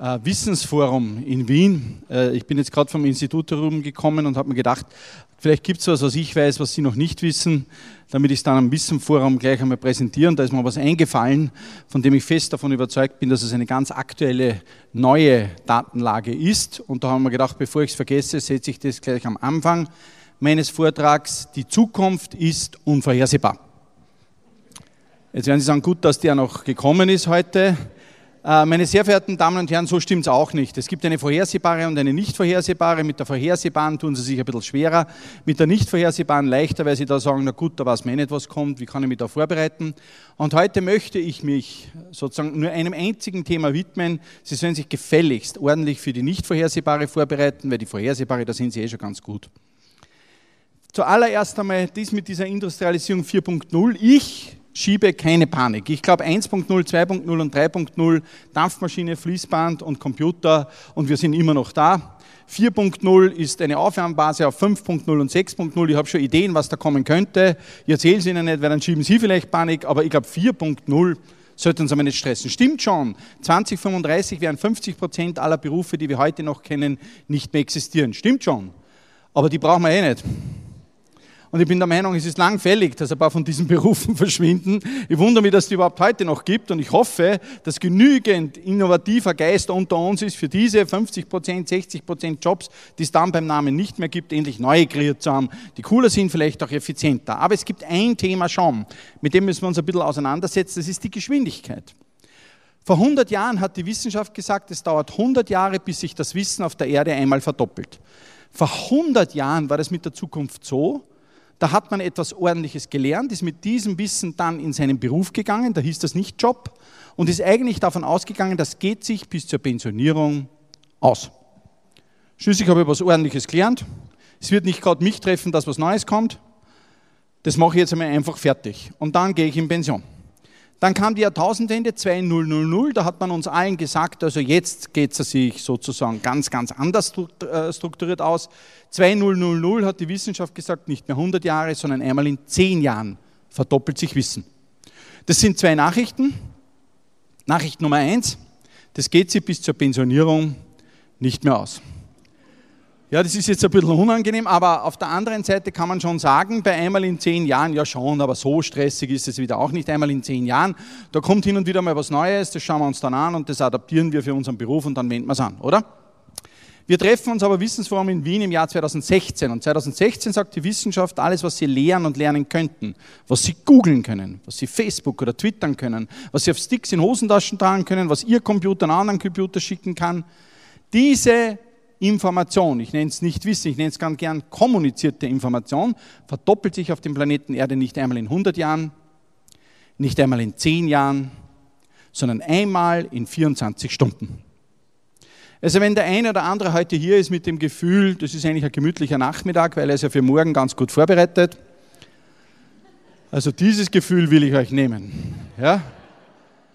Äh, Wissensforum in Wien. Äh, ich bin jetzt gerade vom Institut herumgekommen und habe mir gedacht, vielleicht gibt es was, was ich weiß, was Sie noch nicht wissen, damit ich es dann am Wissenforum gleich einmal präsentieren. Da ist mir was eingefallen, von dem ich fest davon überzeugt bin, dass es eine ganz aktuelle, neue Datenlage ist. Und da haben wir gedacht, bevor ich es vergesse, setze ich das gleich am Anfang meines Vortrags. Die Zukunft ist unvorhersehbar. Jetzt werden Sie sagen, gut, dass der noch gekommen ist heute. Äh, meine sehr verehrten Damen und Herren, so stimmt es auch nicht. Es gibt eine vorhersehbare und eine nicht vorhersehbare. Mit der vorhersehbaren tun Sie sich ein bisschen schwerer, mit der nicht vorhersehbaren leichter, weil Sie da sagen, na gut, da weiß man eh nicht, was kommt, wie kann ich mich da vorbereiten. Und heute möchte ich mich sozusagen nur einem einzigen Thema widmen. Sie sollen sich gefälligst ordentlich für die nicht vorhersehbare vorbereiten, weil die vorhersehbare, da sind Sie eh schon ganz gut. Zuallererst einmal dies mit dieser Industrialisierung 4.0. Ich schiebe keine Panik. Ich glaube 1.0, 2.0 und 3.0, Dampfmaschine, Fließband und Computer und wir sind immer noch da. 4.0 ist eine Aufwärmbase auf 5.0 und 6.0. Ich habe schon Ideen, was da kommen könnte. Ich erzähle es Ihnen nicht, weil dann schieben Sie vielleicht Panik, aber ich glaube 4.0 sollten uns aber nicht stressen. Stimmt schon, 2035 werden 50 Prozent aller Berufe, die wir heute noch kennen, nicht mehr existieren. Stimmt schon, aber die brauchen wir eh nicht. Und ich bin der Meinung, es ist langfällig, dass ein paar von diesen Berufen verschwinden. Ich wundere mich, dass es die überhaupt heute noch gibt. Und ich hoffe, dass genügend innovativer Geist unter uns ist, für diese 50 Prozent, 60 Prozent Jobs, die es dann beim Namen nicht mehr gibt, endlich neue kreiert zu haben, die cooler sind, vielleicht auch effizienter. Aber es gibt ein Thema schon, mit dem müssen wir uns ein bisschen auseinandersetzen, das ist die Geschwindigkeit. Vor 100 Jahren hat die Wissenschaft gesagt, es dauert 100 Jahre, bis sich das Wissen auf der Erde einmal verdoppelt. Vor 100 Jahren war das mit der Zukunft so, da hat man etwas Ordentliches gelernt, ist mit diesem Wissen dann in seinen Beruf gegangen, da hieß das nicht Job, und ist eigentlich davon ausgegangen, das geht sich bis zur Pensionierung aus. Schließlich habe ich was Ordentliches gelernt. Es wird nicht gerade mich treffen, dass was Neues kommt. Das mache ich jetzt einmal einfach fertig. Und dann gehe ich in Pension. Dann kam die Jahrtausendwende 2000, da hat man uns allen gesagt, also jetzt geht es sich sozusagen ganz, ganz anders äh, strukturiert aus. 2000 hat die Wissenschaft gesagt, nicht mehr 100 Jahre, sondern einmal in 10 Jahren verdoppelt sich Wissen. Das sind zwei Nachrichten. Nachricht Nummer eins, das geht sich bis zur Pensionierung nicht mehr aus. Ja, das ist jetzt ein bisschen unangenehm, aber auf der anderen Seite kann man schon sagen, bei einmal in zehn Jahren, ja schon, aber so stressig ist es wieder auch nicht einmal in zehn Jahren. Da kommt hin und wieder mal was Neues, das schauen wir uns dann an und das adaptieren wir für unseren Beruf und dann wenden wir es an, oder? Wir treffen uns aber Wissensforum in Wien im Jahr 2016 und 2016 sagt die Wissenschaft, alles, was Sie lernen und lernen könnten, was Sie googeln können, was Sie Facebook oder twittern können, was Sie auf Sticks in Hosentaschen tragen können, was Ihr Computer einen anderen Computer schicken kann, diese Information, ich nenne es nicht Wissen, ich nenne es ganz gern kommunizierte Information, verdoppelt sich auf dem Planeten Erde nicht einmal in 100 Jahren, nicht einmal in 10 Jahren, sondern einmal in 24 Stunden. Also wenn der eine oder andere heute hier ist mit dem Gefühl, das ist eigentlich ein gemütlicher Nachmittag, weil er ist ja für morgen ganz gut vorbereitet. Also dieses Gefühl will ich euch nehmen. Ja?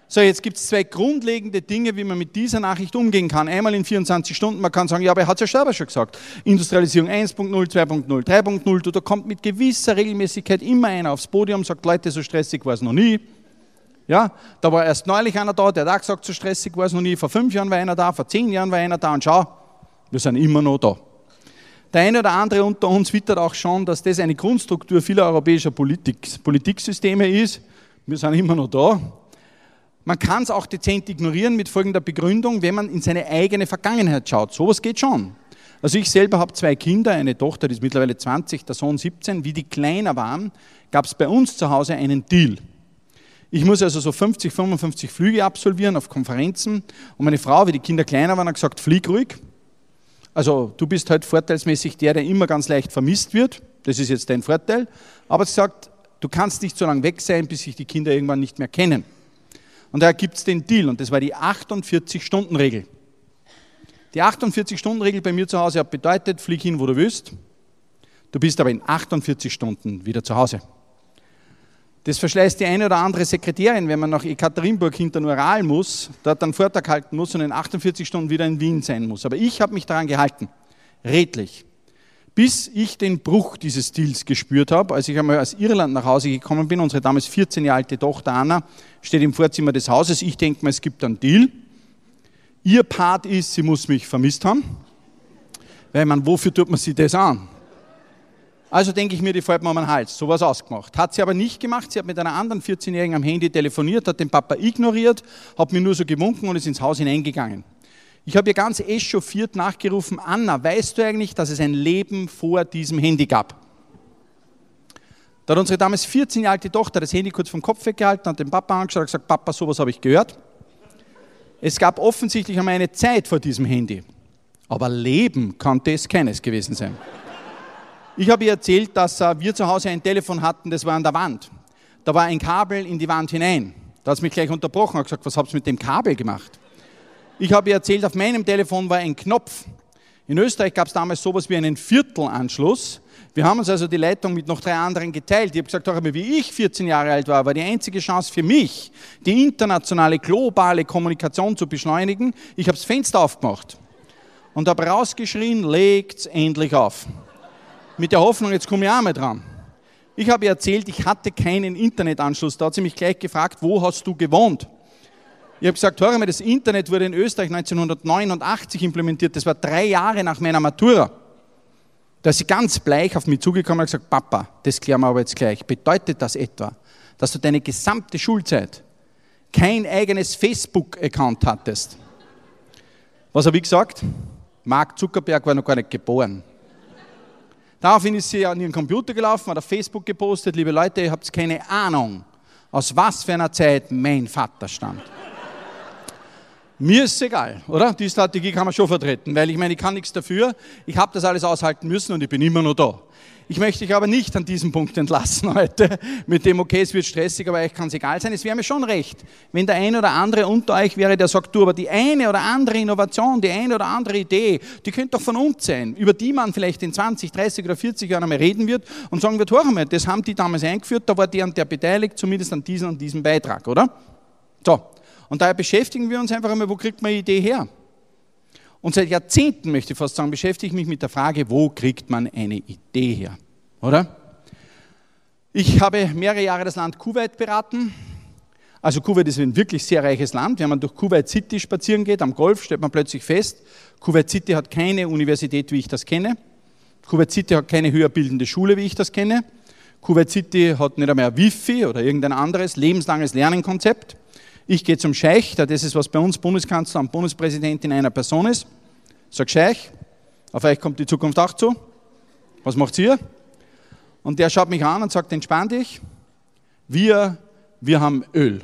So, jetzt gibt es zwei grundlegende Dinge, wie man mit dieser Nachricht umgehen kann. Einmal in 24 Stunden, man kann sagen, ja, aber er hat es ja selber schon gesagt. Industrialisierung 1.0, 2.0, 3.0, da kommt mit gewisser Regelmäßigkeit immer einer aufs Podium, sagt, Leute, so stressig war es noch nie. Ja, da war erst neulich einer da, der hat auch gesagt, so stressig war es noch nie. Vor fünf Jahren war einer da, vor zehn Jahren war einer da und schau, wir sind immer noch da. Der eine oder andere unter uns wittert auch schon, dass das eine Grundstruktur vieler europäischer Politik, Politiksysteme ist. Wir sind immer noch da. Man kann es auch dezent ignorieren mit folgender Begründung, wenn man in seine eigene Vergangenheit schaut. Sowas geht schon. Also ich selber habe zwei Kinder, eine Tochter, die ist mittlerweile 20, der Sohn 17. Wie die kleiner waren, gab es bei uns zu Hause einen Deal. Ich muss also so 50, 55 Flüge absolvieren auf Konferenzen und meine Frau, wie die Kinder kleiner waren, hat gesagt, flieg ruhig. Also du bist halt vorteilsmäßig der, der immer ganz leicht vermisst wird. Das ist jetzt dein Vorteil. Aber sie sagt, du kannst nicht so lange weg sein, bis sich die Kinder irgendwann nicht mehr kennen. Und da gibt es den Deal und das war die 48-Stunden-Regel. Die 48-Stunden-Regel bei mir zu Hause hat bedeutet, flieg hin, wo du willst. Du bist aber in 48 Stunden wieder zu Hause. Das verschleißt die eine oder andere Sekretärin, wenn man nach Ekaterinburg hinter Ural muss, dort einen Vortrag halten muss und in 48 Stunden wieder in Wien sein muss. Aber ich habe mich daran gehalten, redlich. Bis ich den Bruch dieses Deals gespürt habe, als ich einmal aus Irland nach Hause gekommen bin, unsere damals 14 Jahre alte Tochter Anna steht im Vorzimmer des Hauses. Ich denke mal, es gibt einen Deal. Ihr Part ist, sie muss mich vermisst haben. Weil man, wofür tut man sie das an? Also denke ich mir, die fällt mir um den Hals. So was ausgemacht. Hat sie aber nicht gemacht. Sie hat mit einer anderen 14-Jährigen am Handy telefoniert, hat den Papa ignoriert, hat mir nur so gewunken und ist ins Haus hineingegangen. Ich habe ihr ganz echauffiert nachgerufen, Anna, weißt du eigentlich, dass es ein Leben vor diesem Handy gab? Da hat unsere damals 14 Jahre alte Tochter das Handy kurz vom Kopf weggehalten, hat den Papa angeschaut und gesagt, Papa, sowas habe ich gehört. Es gab offensichtlich einmal eine Zeit vor diesem Handy. Aber Leben konnte es keines gewesen sein. Ich habe ihr erzählt, dass äh, wir zu Hause ein Telefon hatten, das war an der Wand. Da war ein Kabel in die Wand hinein. Da hat sie mich gleich unterbrochen und gesagt, was habt ihr mit dem Kabel gemacht? Ich habe ihr erzählt, auf meinem Telefon war ein Knopf. In Österreich gab es damals sowas wie einen Viertelanschluss. Wir haben uns also die Leitung mit noch drei anderen geteilt. Ich habe gesagt, auch wie ich 14 Jahre alt war, war die einzige Chance für mich, die internationale, globale Kommunikation zu beschleunigen. Ich habe das Fenster aufgemacht und habe rausgeschrien, legt's endlich auf mit der Hoffnung, jetzt komme ich auch mal dran. Ich habe ihr erzählt, ich hatte keinen Internetanschluss. Da hat sie mich gleich gefragt, wo hast du gewohnt? Ich habe gesagt, hör mal, das Internet wurde in Österreich 1989 implementiert. Das war drei Jahre nach meiner Matura. Da ist sie ganz bleich auf mich zugekommen und gesagt, Papa, das klären wir aber jetzt gleich. Bedeutet das etwa, dass du deine gesamte Schulzeit kein eigenes Facebook-Account hattest? Was habe ich gesagt? Mark Zuckerberg war noch gar nicht geboren. Daraufhin ist sie an ihren Computer gelaufen, hat auf Facebook gepostet, liebe Leute, ihr habt keine Ahnung, aus was für einer Zeit mein Vater stammt. Mir ist es egal, oder? Die Strategie kann man schon vertreten, weil ich meine, ich kann nichts dafür. Ich habe das alles aushalten müssen und ich bin immer noch da. Ich möchte dich aber nicht an diesem Punkt entlassen heute, mit dem, okay, es wird stressig, aber euch kann es egal sein. Es wäre mir schon recht, wenn der eine oder andere unter euch wäre, der sagt, du, aber die eine oder andere Innovation, die eine oder andere Idee, die könnte doch von uns sein, über die man vielleicht in 20, 30 oder 40 Jahren einmal reden wird und sagen wird, hör mal, das haben die damals eingeführt, da war der und der beteiligt, zumindest an diesem und diesem Beitrag, oder? So. Und daher beschäftigen wir uns einfach einmal, wo kriegt man eine Idee her? Und seit Jahrzehnten, möchte ich fast sagen, beschäftige ich mich mit der Frage, wo kriegt man eine Idee her? Oder? Ich habe mehrere Jahre das Land Kuwait beraten. Also Kuwait ist ein wirklich sehr reiches Land. Wenn man durch Kuwait City spazieren geht, am Golf, stellt man plötzlich fest, Kuwait City hat keine Universität, wie ich das kenne. Kuwait City hat keine höher bildende Schule, wie ich das kenne. Kuwait City hat nicht einmal Wifi oder irgendein anderes lebenslanges Lernenkonzept. Ich gehe zum Scheich, das ist, was bei uns Bundeskanzler und Bundespräsident in einer Person ist. Sag Scheich, auf euch kommt die Zukunft auch zu. Was macht ihr? Und der schaut mich an und sagt, entspann dich. Wir, wir haben Öl.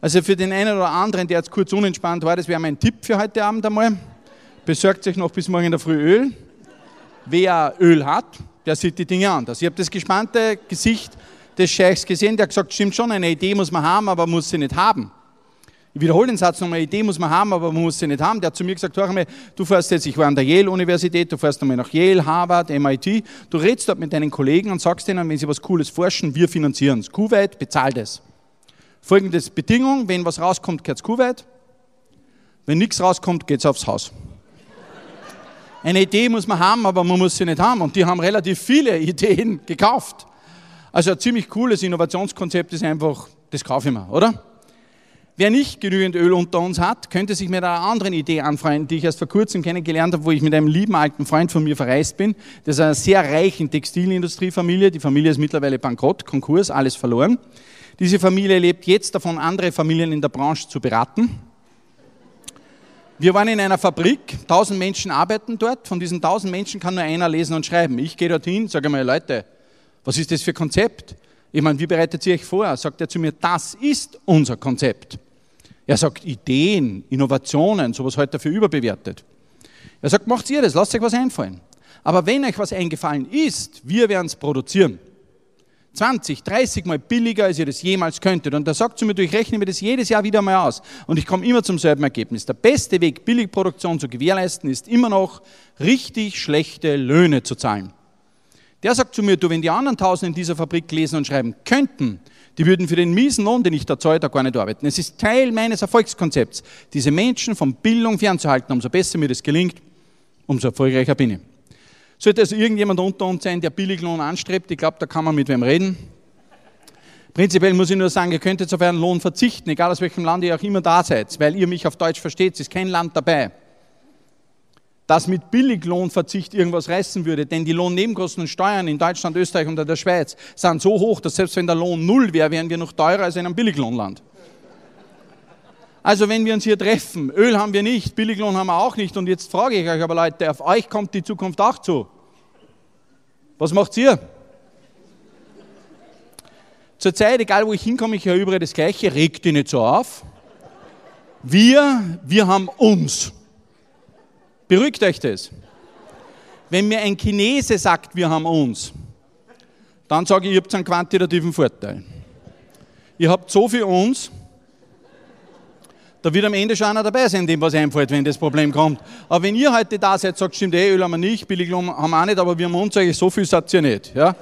Also für den einen oder anderen, der jetzt kurz unentspannt war, das wäre mein Tipp für heute Abend einmal. Besorgt sich noch bis morgen in der Früh Öl. Wer Öl hat, der sieht die Dinge anders. Ich habe das gespannte Gesicht des Scheichs gesehen, der hat gesagt, stimmt schon, eine Idee muss man haben, aber muss sie nicht haben. Ich wiederhole den Satz nochmal, eine Idee muss man haben, aber man muss sie nicht haben. Der hat zu mir gesagt, hör mal, du fährst jetzt, ich war an der Yale-Universität, du fährst nochmal nach Yale, Harvard, MIT, du redest dort mit deinen Kollegen und sagst ihnen, wenn sie was Cooles forschen, wir finanzieren es. Kuwait bezahlt es. Folgendes Bedingung, wenn was rauskommt, gehört es Kuwait. Wenn nichts rauskommt, geht es aufs Haus. Eine Idee muss man haben, aber man muss sie nicht haben. Und die haben relativ viele Ideen gekauft. Also ein ziemlich cooles Innovationskonzept ist einfach, das kaufe ich mir, oder? Wer nicht genügend Öl unter uns hat, könnte sich mit einer anderen Idee anfreunden, die ich erst vor kurzem kennengelernt habe, wo ich mit einem lieben alten Freund von mir verreist bin. Das ist eine sehr reichen Textilindustriefamilie. Die Familie ist mittlerweile bankrott, Konkurs, alles verloren. Diese Familie lebt jetzt davon, andere Familien in der Branche zu beraten. Wir waren in einer Fabrik, tausend Menschen arbeiten dort. Von diesen tausend Menschen kann nur einer lesen und schreiben. Ich gehe dorthin, sage mal, Leute, was ist das für Konzept? Ich meine, wie bereitet ihr euch vor? Sagt er zu mir, das ist unser Konzept. Er sagt Ideen, Innovationen, sowas heute dafür überbewertet. Er sagt, macht ihr das, lasst euch was einfallen. Aber wenn euch was eingefallen ist, wir werden es produzieren. 20, 30 Mal billiger, als ihr das jemals könntet. Und da sagt zu mir, du, ich rechne mir das jedes Jahr wieder mal aus. Und ich komme immer zum selben Ergebnis. Der beste Weg, Billigproduktion zu gewährleisten, ist immer noch, richtig schlechte Löhne zu zahlen. Der sagt zu mir, du, wenn die anderen tausend in dieser Fabrik lesen und schreiben könnten, die würden für den miesen Lohn, den ich da zahle, da gar nicht arbeiten. Es ist Teil meines Erfolgskonzepts, diese Menschen von Bildung fernzuhalten. Umso besser mir das gelingt, umso erfolgreicher bin ich. Sollte also irgendjemand unter uns sein, der Billiglohn anstrebt, ich glaube, da kann man mit wem reden. Prinzipiell muss ich nur sagen, ihr könnt jetzt auf euren Lohn verzichten, egal aus welchem Land ihr auch immer da seid, weil ihr mich auf Deutsch versteht. Es ist kein Land dabei, das mit Billiglohnverzicht irgendwas reißen würde, denn die Lohnnebenkosten und Steuern in Deutschland, Österreich und der Schweiz sind so hoch, dass selbst wenn der Lohn null wäre, wären wir noch teurer als in einem Billiglohnland. Also wenn wir uns hier treffen, Öl haben wir nicht, Billiglohn haben wir auch nicht und jetzt frage ich euch aber Leute, auf euch kommt die Zukunft auch zu. Was macht ihr? Zurzeit, egal wo ich hinkomme, ich höre überall das Gleiche, regt die nicht so auf. Wir, wir haben uns. Beruhigt euch das. Wenn mir ein Chinese sagt, wir haben uns, dann sage ich, ihr habt einen quantitativen Vorteil. Ihr habt so viel uns, da wird am Ende schon einer dabei sein, dem was einfällt, wenn das Problem kommt. Aber wenn ihr heute da seid, sagt, stimmt, eh, Öl haben wir nicht, Billiglohn haben wir auch nicht, aber wir haben uns eigentlich so viel sagt ihr nicht. Ja?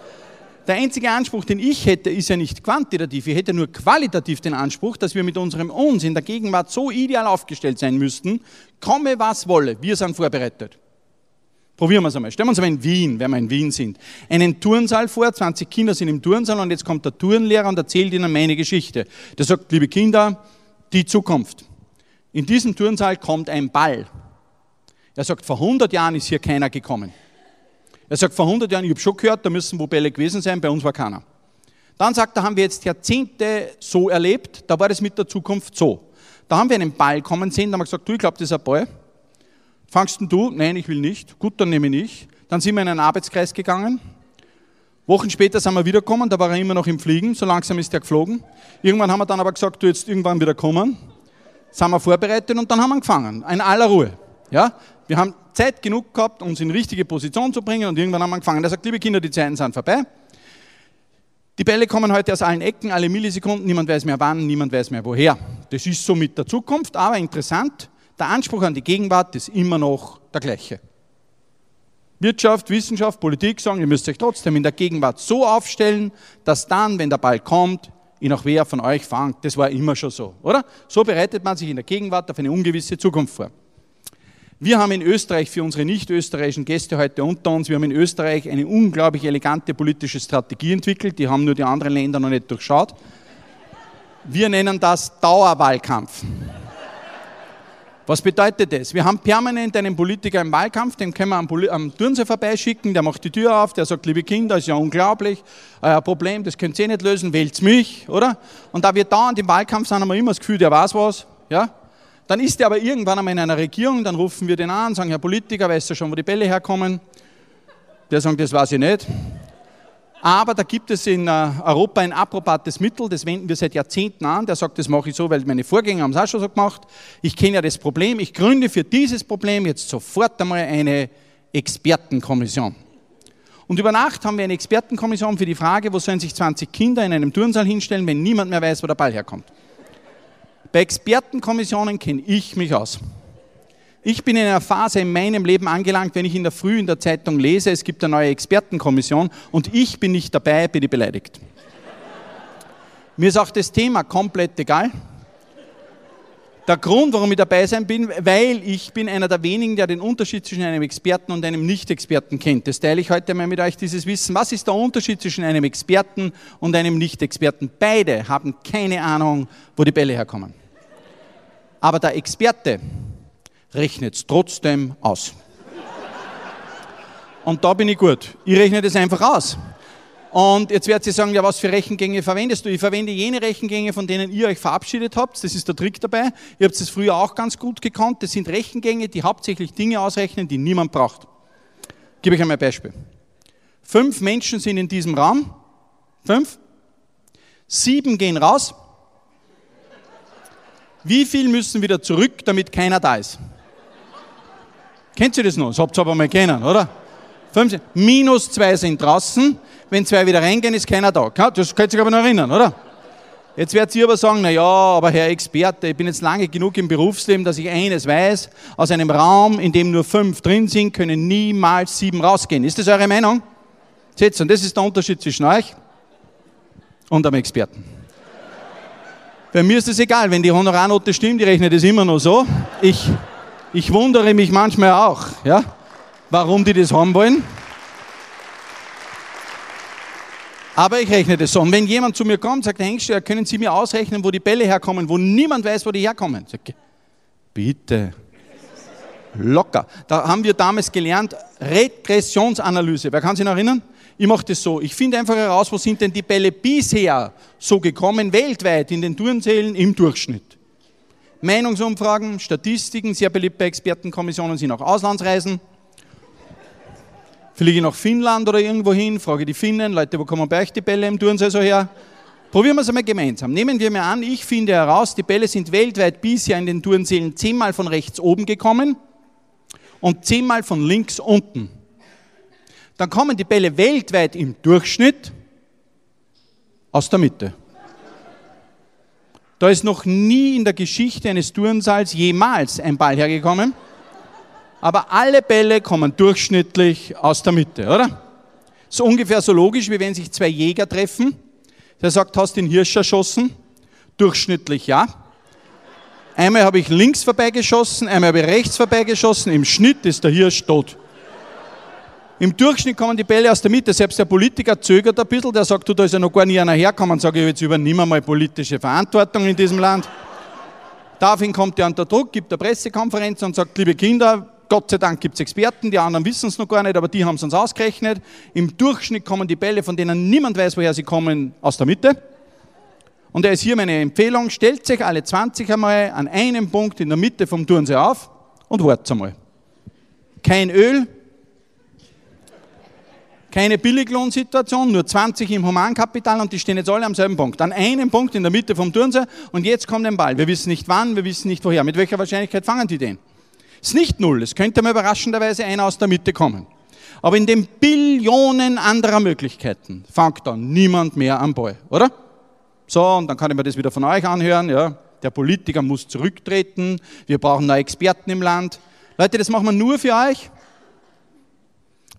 Der einzige Anspruch, den ich hätte, ist ja nicht quantitativ. Ich hätte nur qualitativ den Anspruch, dass wir mit unserem Uns in der Gegenwart so ideal aufgestellt sein müssten, komme was wolle, wir sind vorbereitet. Probieren wir es einmal. Stellen wir uns einmal in Wien, wenn wir in Wien sind, einen Turnsaal vor, 20 Kinder sind im Turnsaal und jetzt kommt der Turnlehrer und erzählt ihnen meine Geschichte. Der sagt, liebe Kinder, die Zukunft. In diesem Turnsaal kommt ein Ball. Er sagt, vor 100 Jahren ist hier keiner gekommen. Er sagt, vor 100 Jahren, ich habe schon gehört, da müssen wo Bälle gewesen sein, bei uns war keiner. Dann sagt er, haben wir jetzt Jahrzehnte so erlebt, da war das mit der Zukunft so. Da haben wir einen Ball kommen sehen, da haben wir gesagt, du, ich glaube, das ist ein Ball. Fangst du? Nein, ich will nicht. Gut, dann nehme ich nicht. Dann sind wir in einen Arbeitskreis gegangen. Wochen später sind wir wiedergekommen, da war er immer noch im Fliegen, so langsam ist er geflogen. Irgendwann haben wir dann aber gesagt, du jetzt irgendwann wieder kommen sind wir vorbereitet und dann haben wir angefangen, in aller Ruhe. Ja? Wir haben Zeit genug gehabt, uns in richtige Position zu bringen und irgendwann haben wir angefangen. Er sagt, liebe Kinder, die Zeiten sind vorbei. Die Bälle kommen heute aus allen Ecken, alle Millisekunden, niemand weiß mehr wann, niemand weiß mehr woher. Das ist so mit der Zukunft, aber interessant, der Anspruch an die Gegenwart ist immer noch der gleiche. Wirtschaft, Wissenschaft, Politik sagen, ihr müsst euch trotzdem in der Gegenwart so aufstellen, dass dann, wenn der Ball kommt, ihn auch wer von euch fangt. Das war immer schon so, oder? So bereitet man sich in der Gegenwart auf eine ungewisse Zukunft vor. Wir haben in Österreich für unsere nicht österreichischen Gäste heute unter uns, wir haben in Österreich eine unglaublich elegante politische Strategie entwickelt, die haben nur die anderen Länder noch nicht durchschaut. Wir nennen das Dauerwahlkampf. Was bedeutet das? Wir haben permanent einen Politiker im Wahlkampf, den können wir am, am Turnsee vorbeischicken, der macht die Tür auf, der sagt, liebe Kinder, ist ja unglaublich, euer Problem, das könnt ihr nicht lösen, wählt mich, oder? Und da wir dauernd im Wahlkampf sind, haben wir immer das Gefühl, der weiß was, ja? Dann ist er aber irgendwann einmal in einer Regierung, dann rufen wir den an, sagen, Herr Politiker, weißt du schon, wo die Bälle herkommen? Der sagt, das weiß ich nicht. Aber da gibt es in äh, Europa ein approbates Mittel, das wenden wir seit Jahrzehnten an. Der sagt, das mache ich so, weil meine Vorgänger haben es auch schon so gemacht. Ich kenne ja das Problem. Ich gründe für dieses Problem jetzt sofort einmal eine Expertenkommission. Und über Nacht haben wir eine Expertenkommission für die Frage, wo sollen sich 20 Kinder in einem Turnsaal hinstellen, wenn niemand mehr weiß, wo der Ball herkommt. Bei Expertenkommissionen kenne ich mich aus. Ich bin in einer Phase in meinem Leben angelangt, wenn ich in der Früh in der Zeitung lese, es gibt eine neue Expertenkommission und ich bin nicht dabei, bin ich beleidigt. Mir ist auch das Thema komplett egal. Der Grund, warum ich dabei sein bin, weil ich bin einer der wenigen, der den Unterschied zwischen einem Experten und einem Nicht-Experten kennt. Das teile ich heute mal mit euch, dieses Wissen. Was ist der Unterschied zwischen einem Experten und einem Nicht-Experten? Beide haben keine Ahnung, wo die Bälle herkommen. Aber der Experte, rechnet es trotzdem aus. Und da bin ich gut. Ich rechne das einfach aus. Und jetzt werdet ihr sagen, ja, was für Rechengänge verwendest du? Ich verwende jene Rechengänge, von denen ihr euch verabschiedet habt. Das ist der Trick dabei. Ihr habt es früher auch ganz gut gekonnt. Das sind Rechengänge, die hauptsächlich Dinge ausrechnen, die niemand braucht. Ich gebe euch einmal ein Beispiel. Fünf Menschen sind in diesem Raum. Fünf. Sieben gehen raus. Wie viel müssen wieder zurück, damit keiner da ist? Kennt ihr das noch? Das habt ihr aber mal kennen, oder? 15. Minus zwei sind draußen. Wenn zwei wieder reingehen, ist keiner da. Das könnt ihr aber noch erinnern, oder? Jetzt werdet ihr aber sagen, na ja, aber Herr Experte, ich bin jetzt lange genug im Berufsleben, dass ich eines weiß, aus einem Raum, in dem nur fünf drin sind, können niemals sieben rausgehen. Ist das eure Meinung? Und das ist der Unterschied zwischen euch und einem Experten. Bei mir ist es egal, wenn die Honorarnote stimmt, ich rechne das immer noch so. Ich, ich wundere mich manchmal auch, ja, warum die das haben wollen. Aber ich rechne das so. Und wenn jemand zu mir kommt sagt, Herr Engsteuer, können Sie mir ausrechnen, wo die Bälle herkommen, wo niemand weiß, wo die herkommen? Ich, bitte. Locker. Da haben wir damals gelernt, Regressionsanalyse. Wer kann sich noch erinnern? Ich mache das so. Ich finde einfach heraus, wo sind denn die Bälle bisher so gekommen, weltweit in den Turnsälen im Durchschnitt. Meinungsumfragen, Statistiken, sehr beliebt bei Expertenkommissionen sind auch Auslandsreisen. Fliege ich nach Finnland oder irgendwo hin, frage die Finnen, Leute, wo kommen bei euch die Bälle im Turnsee so her? Probieren wir es einmal gemeinsam. Nehmen wir mal an, ich finde heraus, die Bälle sind weltweit bisher in den Turnsälen zehnmal von rechts oben gekommen und zehnmal von links unten dann kommen die Bälle weltweit im Durchschnitt aus der Mitte. Da ist noch nie in der Geschichte eines Turnsaals jemals ein Ball hergekommen, aber alle Bälle kommen durchschnittlich aus der Mitte, oder? So ungefähr so logisch, wie wenn sich zwei Jäger treffen. Der sagt, hast den Hirsch erschossen? Durchschnittlich ja. Einmal habe ich links vorbeigeschossen, einmal habe ich rechts vorbeigeschossen. Im Schnitt ist der Hirsch tot. Im Durchschnitt kommen die Bälle aus der Mitte. Selbst der Politiker zögert ein bisschen, der sagt, du, da ist ja noch gar nie einer hergekommen. Sage ich, jetzt übernimm mal politische Verantwortung in diesem Land. Daraufhin kommt er unter Druck, gibt eine Pressekonferenz und sagt, liebe Kinder, Gott sei Dank gibt es Experten, die anderen wissen es noch gar nicht, aber die haben es uns ausgerechnet. Im Durchschnitt kommen die Bälle, von denen niemand weiß, woher sie kommen, aus der Mitte. Und da ist hier meine Empfehlung, stellt sich alle 20 einmal an einem Punkt in der Mitte vom Turnsee auf und wartet einmal. Kein Öl, keine Billiglohnsituation, nur 20 im Humankapital und die stehen jetzt alle am selben Punkt. An einem Punkt in der Mitte vom Turnsee und jetzt kommt ein Ball. Wir wissen nicht wann, wir wissen nicht woher. Mit welcher Wahrscheinlichkeit fangen die den? Ist nicht null. Es könnte mal überraschenderweise einer aus der Mitte kommen. Aber in den Billionen anderer Möglichkeiten fängt dann niemand mehr am Ball, oder? So, und dann kann ich mir das wieder von euch anhören. Ja, der Politiker muss zurücktreten. Wir brauchen neue Experten im Land. Leute, das machen wir nur für euch.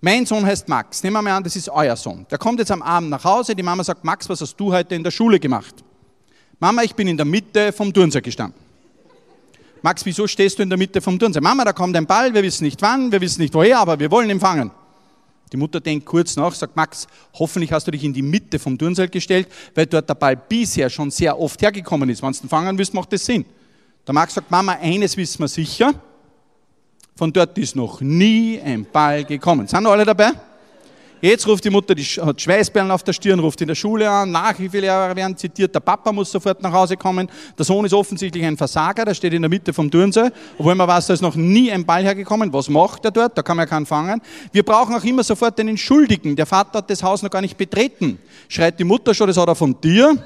Mein Sohn heißt Max. Nehmen wir mal an, das ist euer Sohn. Der kommt jetzt am Abend nach Hause. Die Mama sagt, Max, was hast du heute in der Schule gemacht? Mama, ich bin in der Mitte vom Turnsee gestanden. Max, wieso stehst du in der Mitte vom Turnsee? Mama, da kommt ein Ball, wir wissen nicht wann, wir wissen nicht woher, aber wir wollen ihn fangen. Die Mutter denkt kurz nach, sagt, Max, hoffentlich hast du dich in die Mitte vom Turnsee gestellt, weil dort der Ball bisher schon sehr oft hergekommen ist. Wenn du ihn fangen willst, macht das Sinn. Der Max sagt, Mama, eines wissen wir sicher, von dort ist noch nie ein Ball gekommen. Sind alle dabei? Jetzt ruft die Mutter, die hat Schweißperlen auf der Stirn, ruft in der Schule an, Nachhilfelehrer werden zitiert, der Papa muss sofort nach Hause kommen, der Sohn ist offensichtlich ein Versager, der steht in der Mitte vom Turnsee, obwohl man weiß, da ist noch nie ein Ball hergekommen. Was macht er dort? Da kann man ja keinen fangen. Wir brauchen auch immer sofort einen Schuldigen. Der Vater hat das Haus noch gar nicht betreten. Schreit die Mutter schon, das hat er von dir.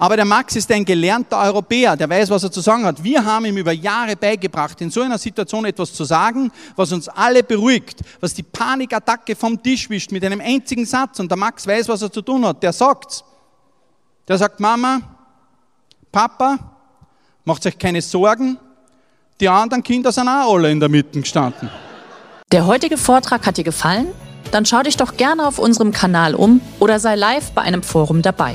Aber der Max ist ein gelernter Europäer, der weiß, was er zu sagen hat. Wir haben ihm über Jahre beigebracht, in so einer Situation etwas zu sagen, was uns alle beruhigt, was die Panikattacke vom Tisch wischt mit einem einzigen Satz. Und der Max weiß, was er zu tun hat. Der sagt's. Der sagt, Mama, Papa, macht euch keine Sorgen. Die anderen Kinder sind auch alle in der Mitte gestanden. Der heutige Vortrag hat dir gefallen? Dann schau dich doch gerne auf unserem Kanal um oder sei live bei einem Forum dabei.